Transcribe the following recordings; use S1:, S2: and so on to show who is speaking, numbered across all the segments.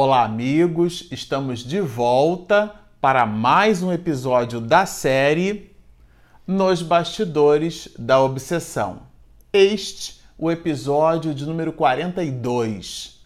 S1: Olá, amigos! Estamos de volta para mais um episódio da série Nos Bastidores da Obsessão. Este, o episódio de número 42.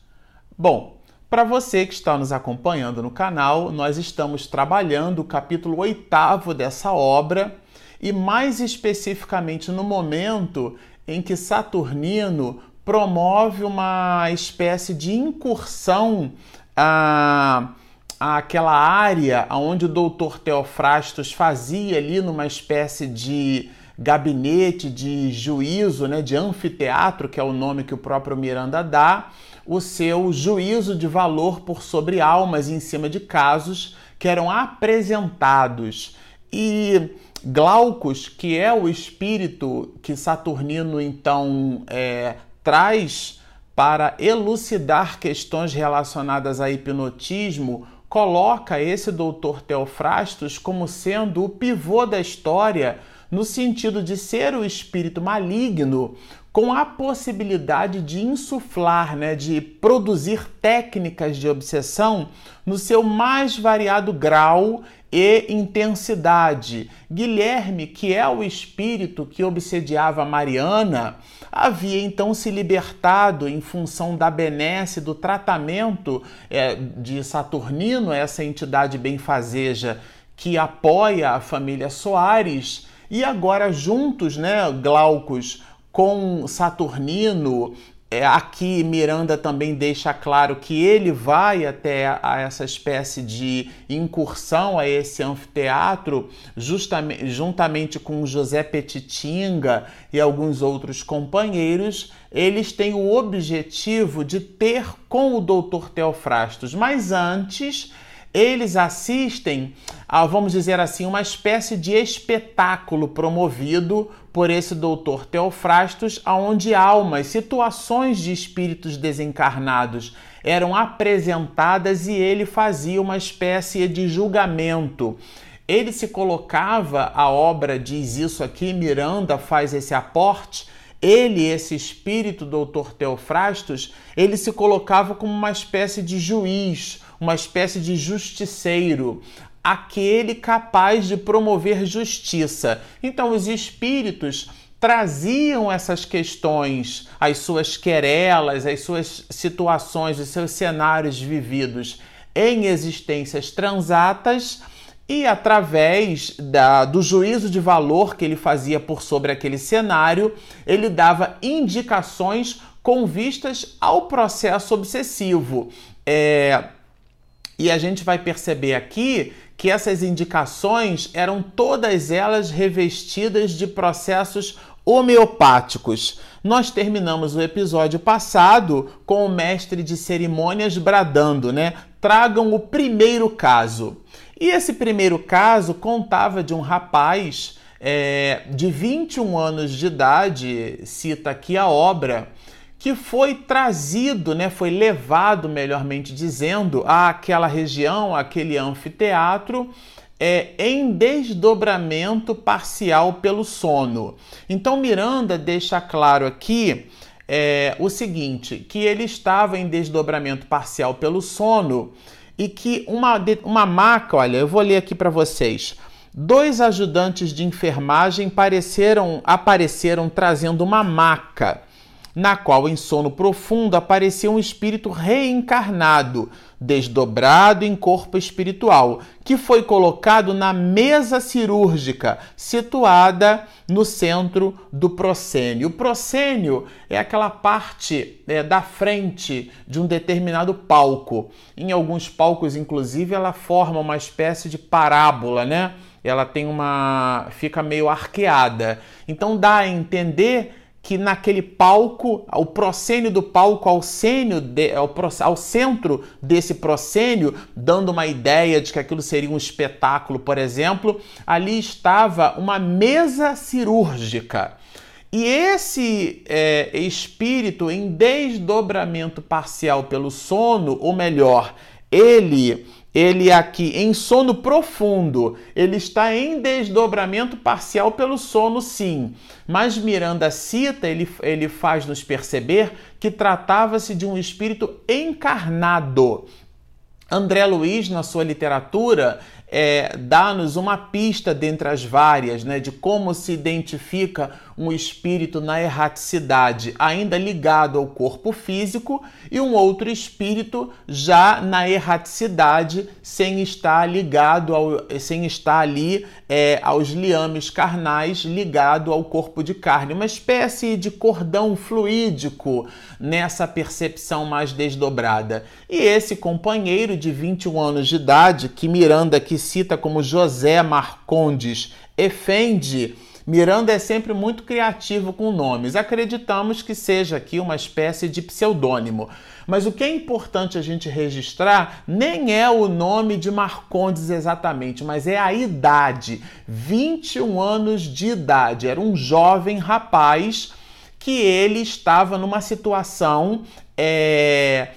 S1: Bom, para você que está nos acompanhando no canal, nós estamos trabalhando o capítulo oitavo dessa obra e, mais especificamente, no momento em que Saturnino promove uma espécie de incursão a, àquela área onde o doutor Teofrastos fazia ali numa espécie de gabinete de juízo, né, de anfiteatro, que é o nome que o próprio Miranda dá, o seu juízo de valor por sobre almas em cima de casos que eram apresentados. E Glaucus, que é o espírito que Saturnino então é, traz para elucidar questões relacionadas a hipnotismo, coloca esse doutor Teofrastos como sendo o pivô da história, no sentido de ser o espírito maligno com a possibilidade de insuflar, né, de produzir técnicas de obsessão no seu mais variado grau e intensidade. Guilherme, que é o espírito que obsediava Mariana, havia então se libertado em função da benesse do tratamento é, de Saturnino, essa entidade benfazeja que apoia a família Soares, e agora juntos, né, Glaucus, com Saturnino. É, aqui Miranda também deixa claro que ele vai até a essa espécie de incursão a esse anfiteatro, justamente, juntamente com José Petitinga e alguns outros companheiros. Eles têm o objetivo de ter com o Dr. Teofrastos, mas antes eles assistem a, vamos dizer assim, uma espécie de espetáculo promovido por esse doutor Teofrastos, onde almas, situações de espíritos desencarnados eram apresentadas e ele fazia uma espécie de julgamento. Ele se colocava, a obra diz isso aqui, Miranda faz esse aporte, ele, esse espírito doutor Teofrastos, ele se colocava como uma espécie de juiz, uma espécie de justiceiro, aquele capaz de promover justiça. Então, os espíritos traziam essas questões, as suas querelas, as suas situações, os seus cenários vividos em existências transatas e através da, do juízo de valor que ele fazia por sobre aquele cenário, ele dava indicações com vistas ao processo obsessivo. É, e a gente vai perceber aqui que essas indicações eram todas elas revestidas de processos homeopáticos. Nós terminamos o episódio passado com o mestre de cerimônias bradando, né? Tragam o primeiro caso. E esse primeiro caso contava de um rapaz é, de 21 anos de idade, cita aqui a obra, que foi trazido, né, foi levado, melhormente dizendo, àquela região, àquele anfiteatro, é, em desdobramento parcial pelo sono. Então Miranda deixa claro aqui é, o seguinte: que ele estava em desdobramento parcial pelo sono e que uma, uma maca, olha, eu vou ler aqui para vocês. Dois ajudantes de enfermagem apareceram, apareceram trazendo uma maca na qual em sono profundo aparecia um espírito reencarnado, desdobrado em corpo espiritual, que foi colocado na mesa cirúrgica, situada no centro do proscênio. O proscênio é aquela parte é, da frente de um determinado palco. Em alguns palcos, inclusive, ela forma uma espécie de parábola, né? Ela tem uma. fica meio arqueada. Então dá a entender que naquele palco, o proscênio do palco ao, sênio de, ao, ao, centro desse proscênio, dando uma ideia de que aquilo seria um espetáculo, por exemplo, ali estava uma mesa cirúrgica. E esse é, espírito em desdobramento parcial pelo sono, ou melhor, ele ele aqui em sono profundo, ele está em desdobramento parcial pelo sono, sim. Mas Miranda cita, ele, ele faz nos perceber que tratava-se de um espírito encarnado. André Luiz, na sua literatura, é, dá-nos uma pista dentre as várias, né, de como se identifica um espírito na erraticidade ainda ligado ao corpo físico e um outro espírito já na erraticidade sem estar ligado ao, sem estar ali é, aos liames carnais ligado ao corpo de carne, uma espécie de cordão fluídico nessa percepção mais desdobrada. E esse companheiro de 21 anos de idade, que Miranda que cita como José Marcondes Efendi, Miranda é sempre muito criativo com nomes. Acreditamos que seja aqui uma espécie de pseudônimo. Mas o que é importante a gente registrar nem é o nome de Marcondes exatamente, mas é a idade. 21 anos de idade. Era um jovem rapaz que ele estava numa situação. É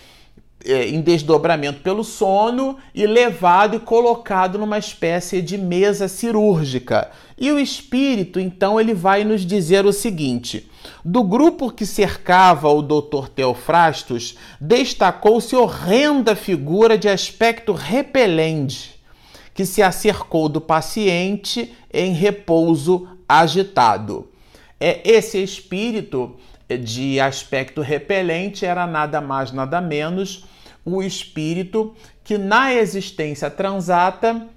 S1: é, em desdobramento pelo sono e levado e colocado numa espécie de mesa cirúrgica. E o espírito, então, ele vai nos dizer o seguinte: do grupo que cercava o Dr. Teofrastos, destacou-se horrenda figura de aspecto repelente, que se acercou do paciente em repouso agitado. É esse espírito de aspecto repelente era nada mais nada menos o espírito que na existência transata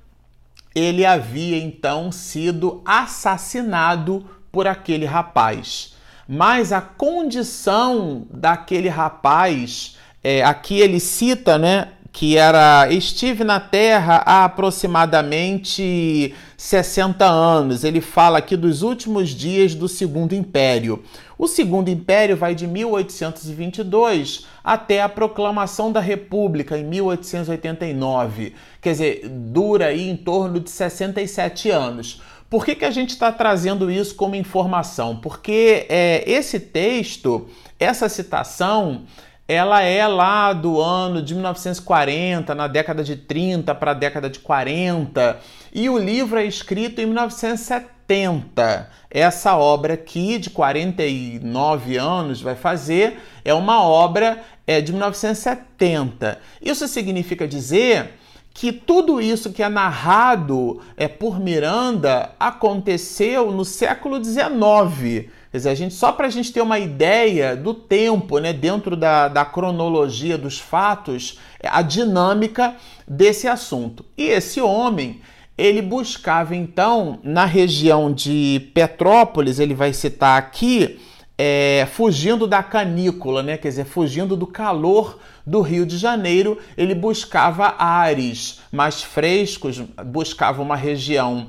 S1: ele havia então sido assassinado por aquele rapaz. Mas a condição daquele rapaz, é, aqui ele cita, né, que era estive na Terra há aproximadamente 60 anos. Ele fala aqui dos últimos dias do Segundo Império. O Segundo Império vai de 1822 até a proclamação da República em 1889. Quer dizer, dura aí em torno de 67 anos. Por que, que a gente está trazendo isso como informação? Porque é, esse texto, essa citação, ela é lá do ano de 1940, na década de 30 para a década de 40, e o livro é escrito em 1970. Essa obra aqui, de 49 anos, vai fazer, é uma obra é, de 1970. Isso significa dizer que tudo isso que é narrado é, por Miranda aconteceu no século XIX. Quer dizer, a gente, só para a gente ter uma ideia do tempo, né, dentro da, da cronologia dos fatos, a dinâmica desse assunto. E esse homem, ele buscava então, na região de Petrópolis, ele vai citar aqui, é, fugindo da canícula, né? quer dizer, fugindo do calor do Rio de Janeiro, ele buscava ares mais frescos, buscava uma região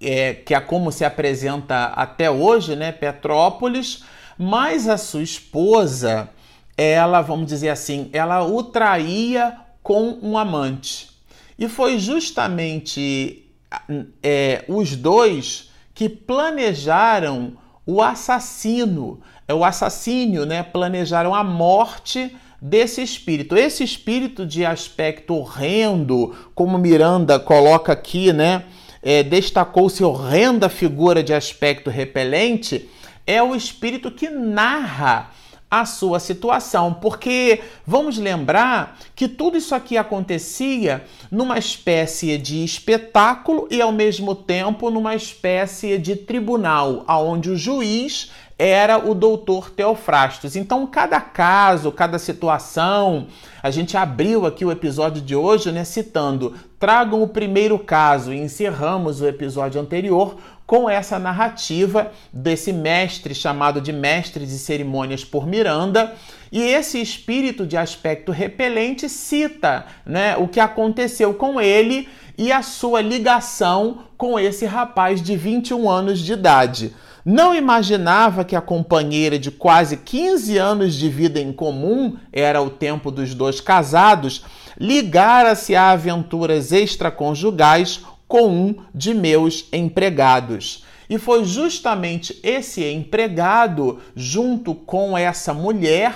S1: é, que é como se apresenta até hoje, né, Petrópolis, mas a sua esposa, ela, vamos dizer assim, ela o traía com um amante. E foi justamente é, os dois que planejaram o assassino, é o assassínio, né? Planejaram a morte desse espírito. Esse espírito de aspecto horrendo, como Miranda coloca aqui, né? É, destacou-se horrenda figura de aspecto repelente, é o espírito que narra a sua situação, porque vamos lembrar que tudo isso aqui acontecia numa espécie de espetáculo e ao mesmo tempo numa espécie de tribunal, aonde o juiz era o doutor Teofrastos. Então, cada caso, cada situação, a gente abriu aqui o episódio de hoje, né, citando: tragam o primeiro caso e encerramos o episódio anterior com essa narrativa desse mestre chamado de mestre de cerimônias por Miranda. E esse espírito de aspecto repelente cita né, o que aconteceu com ele e a sua ligação com esse rapaz de 21 anos de idade. Não imaginava que a companheira de quase 15 anos de vida em comum, era o tempo dos dois casados, ligara-se a aventuras extraconjugais com um de meus empregados. E foi justamente esse empregado, junto com essa mulher,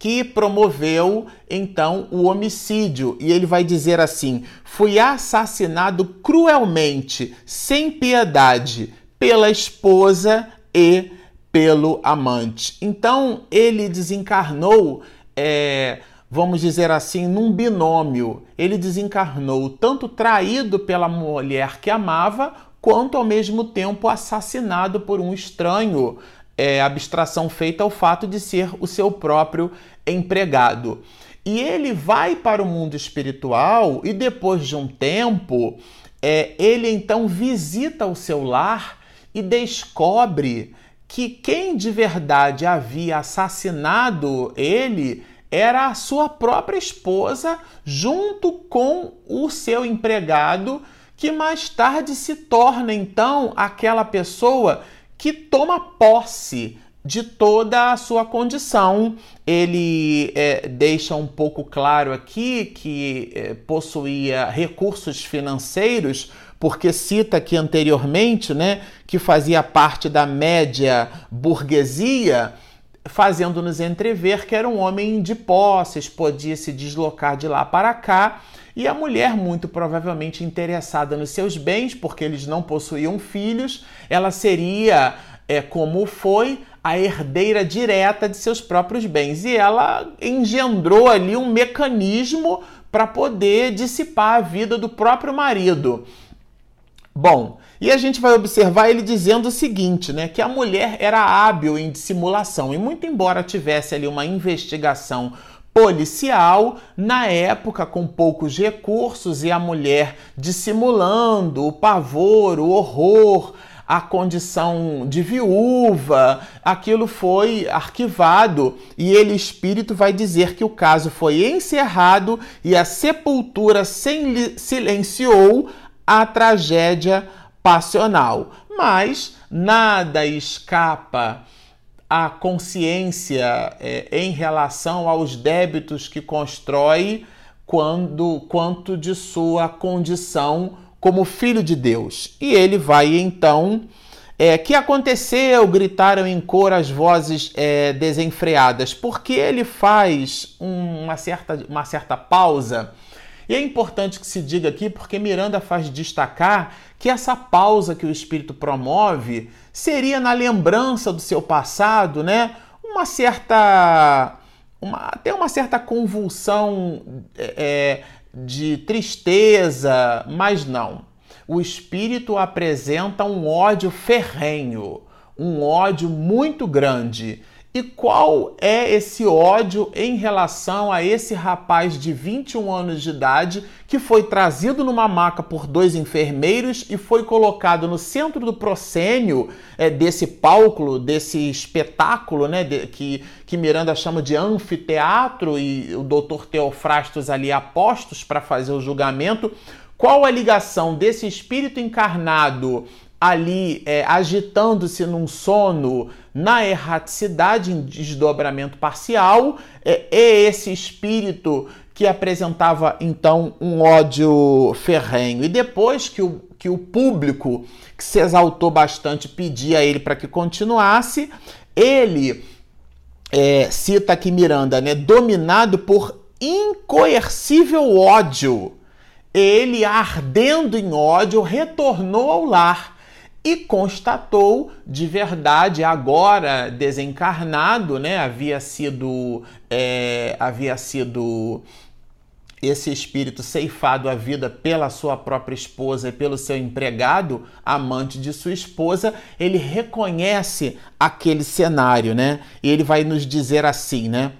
S1: que promoveu então o homicídio. E ele vai dizer assim: fui assassinado cruelmente, sem piedade, pela esposa e pelo amante. Então ele desencarnou é, vamos dizer assim, num binômio. Ele desencarnou tanto traído pela mulher que amava, quanto ao mesmo tempo assassinado por um estranho, é, abstração feita ao fato de ser o seu próprio empregado. E ele vai para o mundo espiritual e depois de um tempo, é, ele então visita o seu lar e descobre que quem de verdade havia assassinado ele era a sua própria esposa, junto com o seu empregado, que mais tarde se torna então aquela pessoa que toma posse de toda a sua condição. Ele é, deixa um pouco claro aqui que é, possuía recursos financeiros, porque cita aqui anteriormente né, que fazia parte da média burguesia fazendo-nos entrever que era um homem de posses, podia se deslocar de lá para cá, e a mulher, muito provavelmente interessada nos seus bens, porque eles não possuíam filhos, ela seria, é, como foi, a herdeira direta de seus próprios bens. E ela engendrou ali um mecanismo para poder dissipar a vida do próprio marido. Bom, e a gente vai observar ele dizendo o seguinte, né, que a mulher era hábil em dissimulação e muito embora tivesse ali uma investigação policial, na época com poucos recursos e a mulher dissimulando o pavor, o horror, a condição de viúva, aquilo foi arquivado e ele, espírito, vai dizer que o caso foi encerrado e a sepultura silenciou a tragédia passional. Mas nada escapa à consciência é, em relação aos débitos que constrói quando quanto de sua condição como filho de Deus. E ele vai então é, que aconteceu? Gritaram em cor as vozes é, desenfreadas, porque ele faz uma, certa, uma certa pausa e é importante que se diga aqui porque Miranda faz destacar que essa pausa que o espírito promove seria na lembrança do seu passado, né? Uma certa. Uma, até uma certa convulsão é, é de tristeza, mas não. O espírito apresenta um ódio ferrenho, um ódio muito grande e qual é esse ódio em relação a esse rapaz de 21 anos de idade que foi trazido numa maca por dois enfermeiros e foi colocado no centro do proscênio é, desse palco, desse espetáculo, né, de, que, que Miranda chama de anfiteatro e o doutor Teofrastos ali apostos para fazer o julgamento? Qual a ligação desse espírito encarnado ali é, agitando-se num sono na erraticidade, em desdobramento parcial, é, é esse espírito que apresentava então um ódio ferrenho. E depois que o, que o público, que se exaltou bastante, pedia a ele para que continuasse, ele é, cita aqui Miranda, né, dominado por incoercível ódio. Ele, ardendo em ódio, retornou ao lar e constatou de verdade agora desencarnado, né? Havia sido é, havia sido esse espírito ceifado a vida pela sua própria esposa e pelo seu empregado, amante de sua esposa, ele reconhece aquele cenário, né? E ele vai nos dizer assim, né?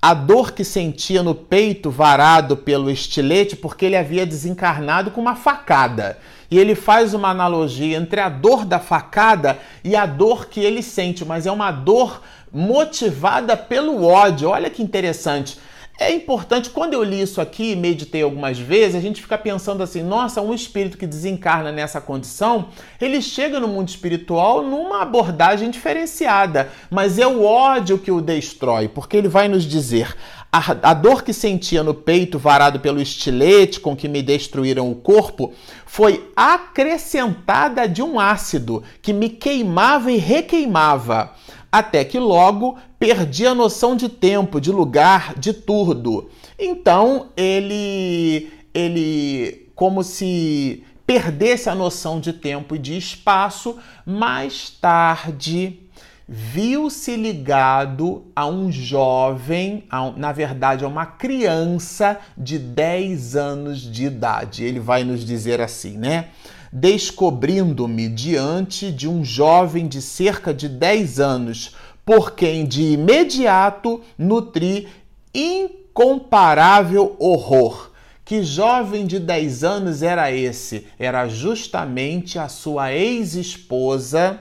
S1: A dor que sentia no peito varado pelo estilete porque ele havia desencarnado com uma facada. E ele faz uma analogia entre a dor da facada e a dor que ele sente, mas é uma dor motivada pelo ódio. Olha que interessante. É importante, quando eu li isso aqui, meditei algumas vezes, a gente fica pensando assim: nossa, um espírito que desencarna nessa condição, ele chega no mundo espiritual numa abordagem diferenciada, mas é o ódio que o destrói, porque ele vai nos dizer: a, a dor que sentia no peito varado pelo estilete com que me destruíram o corpo foi acrescentada de um ácido que me queimava e requeimava até que logo perdi a noção de tempo, de lugar, de tudo. Então ele ele como se perdesse a noção de tempo e de espaço, mais tarde viu-se ligado a um jovem, a, na verdade, a uma criança de 10 anos de idade. Ele vai nos dizer assim, né? Descobrindo-me diante de um jovem de cerca de 10 anos, por quem de imediato nutri incomparável horror. Que jovem de 10 anos era esse? Era justamente a sua ex-esposa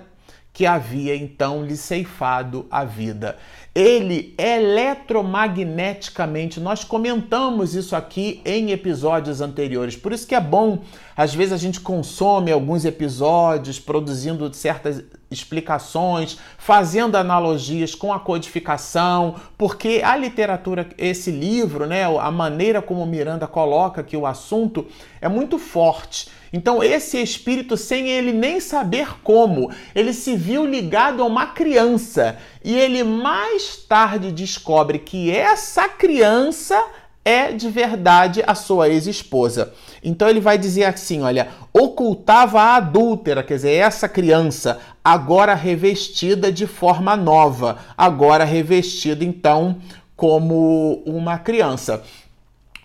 S1: que havia então lhe ceifado a vida. Ele eletromagneticamente, nós comentamos isso aqui em episódios anteriores, por isso que é bom, às vezes a gente consome alguns episódios produzindo certas explicações, fazendo analogias com a codificação, porque a literatura, esse livro, né, a maneira como Miranda coloca que o assunto é muito forte. Então, esse espírito, sem ele nem saber como, ele se viu ligado a uma criança e ele mais tarde descobre que essa criança é de verdade a sua ex-esposa. Então ele vai dizer assim: olha, ocultava a adúltera, quer dizer, essa criança, agora revestida de forma nova, agora revestida então como uma criança,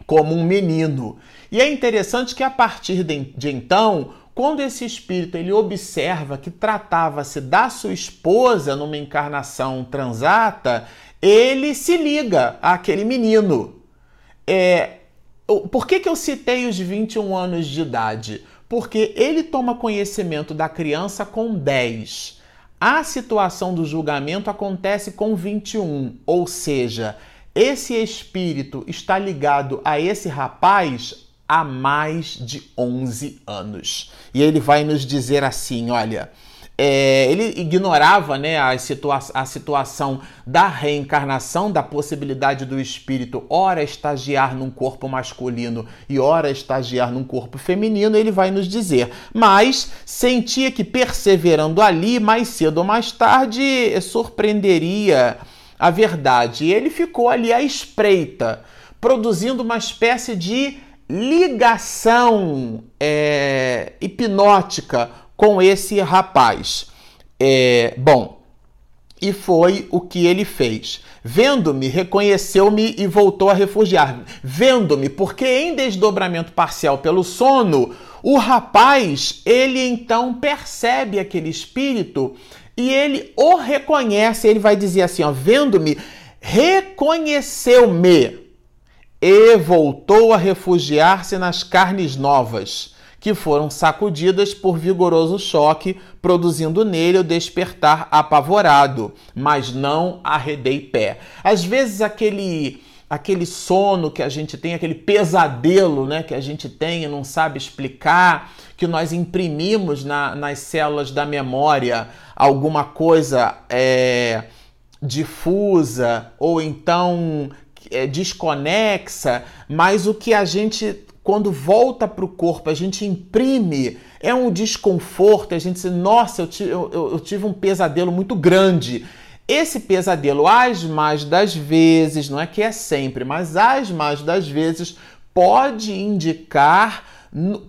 S1: como um menino. E é interessante que a partir de, então, quando esse espírito ele observa que tratava-se da sua esposa numa encarnação transata, ele se liga àquele menino. É, por que, que eu citei os 21 anos de idade? Porque ele toma conhecimento da criança com 10. A situação do julgamento acontece com 21, ou seja, esse espírito está ligado a esse rapaz há mais de 11 anos. E ele vai nos dizer assim: olha, é, ele ignorava né, a, situa a situação da reencarnação, da possibilidade do espírito ora estagiar num corpo masculino e ora estagiar num corpo feminino, ele vai nos dizer. Mas sentia que perseverando ali, mais cedo ou mais tarde, surpreenderia a verdade. E ele ficou ali à espreita, produzindo uma espécie de ligação é, hipnótica com esse rapaz. É, bom, e foi o que ele fez. Vendo-me, reconheceu-me e voltou a refugiar-me. Vendo-me, porque em desdobramento parcial pelo sono, o rapaz, ele então percebe aquele espírito e ele o reconhece. Ele vai dizer assim: ó, vendo-me, reconheceu-me e voltou a refugiar-se nas carnes novas que foram sacudidas por vigoroso choque, produzindo nele o despertar apavorado, mas não arredei pé. Às vezes aquele aquele sono que a gente tem, aquele pesadelo né, que a gente tem e não sabe explicar, que nós imprimimos na, nas células da memória alguma coisa é, difusa ou então é, desconexa, mas o que a gente quando volta para o corpo, a gente imprime, é um desconforto, a gente diz, nossa, eu, eu, eu tive um pesadelo muito grande. Esse pesadelo, as mais das vezes, não é que é sempre, mas as mais das vezes, pode indicar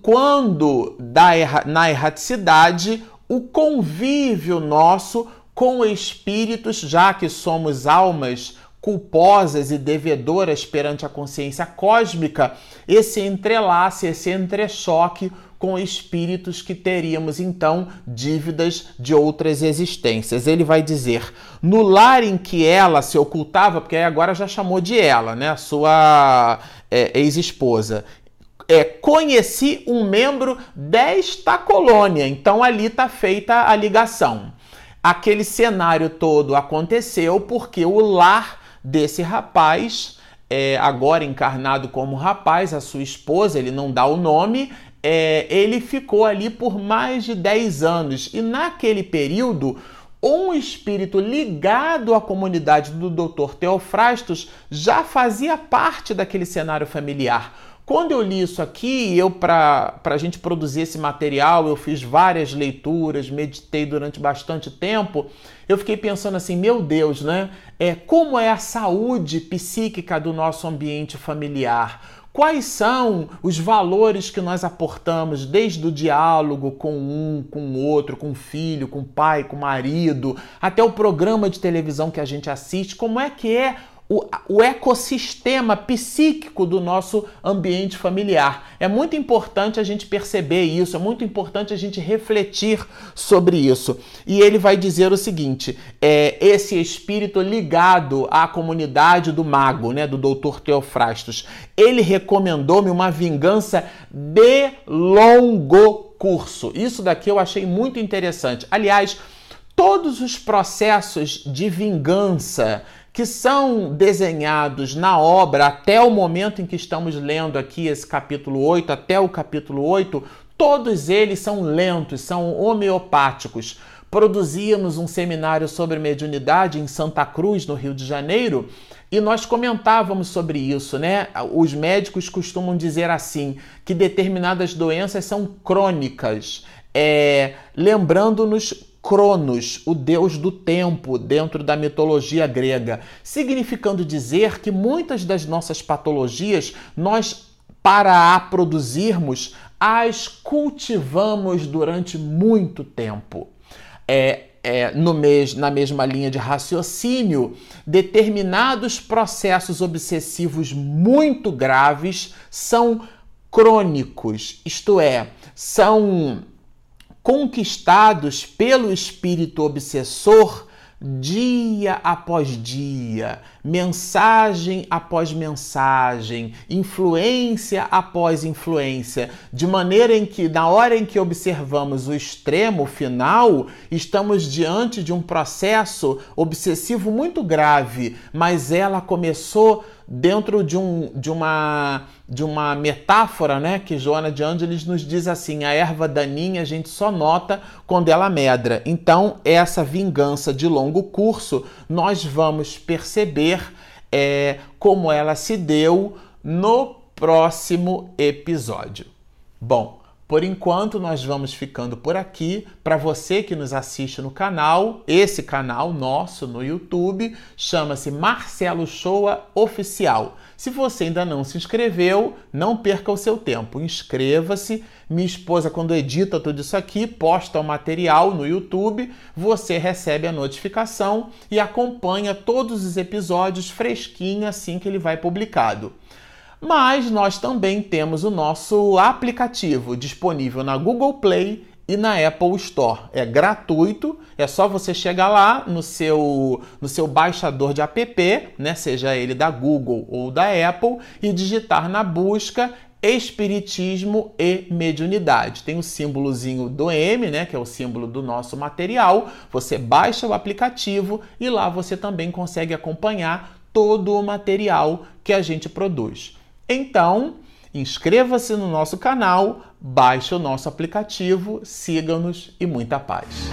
S1: quando dá erra, na erraticidade o convívio nosso com espíritos, já que somos almas culposas e devedoras perante a consciência cósmica, esse entrelace, esse entrechoque com espíritos que teríamos então dívidas de outras existências. Ele vai dizer: no lar em que ela se ocultava, porque agora já chamou de ela, né, a sua é, ex-esposa. É, conheci um membro desta colônia, então ali está feita a ligação. Aquele cenário todo aconteceu porque o lar desse rapaz, é, agora encarnado como rapaz, a sua esposa, ele não dá o nome, é, ele ficou ali por mais de 10 anos. E naquele período, um espírito ligado à comunidade do Dr. Teofrastos já fazia parte daquele cenário familiar. Quando eu li isso aqui, eu para a gente produzir esse material, eu fiz várias leituras, meditei durante bastante tempo. Eu fiquei pensando assim, meu Deus, né? É como é a saúde psíquica do nosso ambiente familiar? Quais são os valores que nós aportamos desde o diálogo com um, com o outro, com o filho, com o pai, com o marido, até o programa de televisão que a gente assiste? Como é que é o, o, ecossistema psíquico do nosso ambiente familiar. É muito importante a gente perceber isso, é muito importante a gente refletir sobre isso. E ele vai dizer o seguinte: é, esse espírito ligado à comunidade do mago, né, do doutor Teofrastos, ele recomendou-me uma vingança de longo curso. Isso daqui eu achei muito interessante. Aliás, todos os processos de vingança que são desenhados na obra até o momento em que estamos lendo aqui esse capítulo 8, até o capítulo 8, todos eles são lentos, são homeopáticos. Produzíamos um seminário sobre mediunidade em Santa Cruz, no Rio de Janeiro, e nós comentávamos sobre isso, né? Os médicos costumam dizer assim que determinadas doenças são crônicas, é, lembrando-nos Cronos, o deus do tempo, dentro da mitologia grega, significando dizer que muitas das nossas patologias nós para a produzirmos, as cultivamos durante muito tempo. É, é, no na mesma linha de raciocínio, determinados processos obsessivos muito graves são crônicos, isto é, são conquistados pelo espírito obsessor dia após dia, mensagem após mensagem, influência após influência, de maneira em que, na hora em que observamos o extremo final, estamos diante de um processo obsessivo muito grave, mas ela começou dentro de, um, de, uma, de uma metáfora, né, que Joana de Ângeles nos diz assim: a erva daninha a gente só nota quando ela medra. Então, essa vingança de longo curso, nós vamos perceber é, como ela se deu no próximo episódio. Bom, por enquanto, nós vamos ficando por aqui. Para você que nos assiste no canal, esse canal nosso no YouTube chama-se Marcelo Shoa Oficial. Se você ainda não se inscreveu, não perca o seu tempo. Inscreva-se. Minha esposa, quando edita tudo isso aqui, posta o material no YouTube, você recebe a notificação e acompanha todos os episódios fresquinho assim que ele vai publicado. Mas nós também temos o nosso aplicativo disponível na Google Play e na Apple Store. É gratuito, é só você chegar lá no seu, no seu baixador de app, né, seja ele da Google ou da Apple, e digitar na busca Espiritismo e Mediunidade. Tem o símbolozinho do M, né, que é o símbolo do nosso material. Você baixa o aplicativo e lá você também consegue acompanhar todo o material que a gente produz. Então, inscreva-se no nosso canal, baixe o nosso aplicativo, siga-nos e muita paz.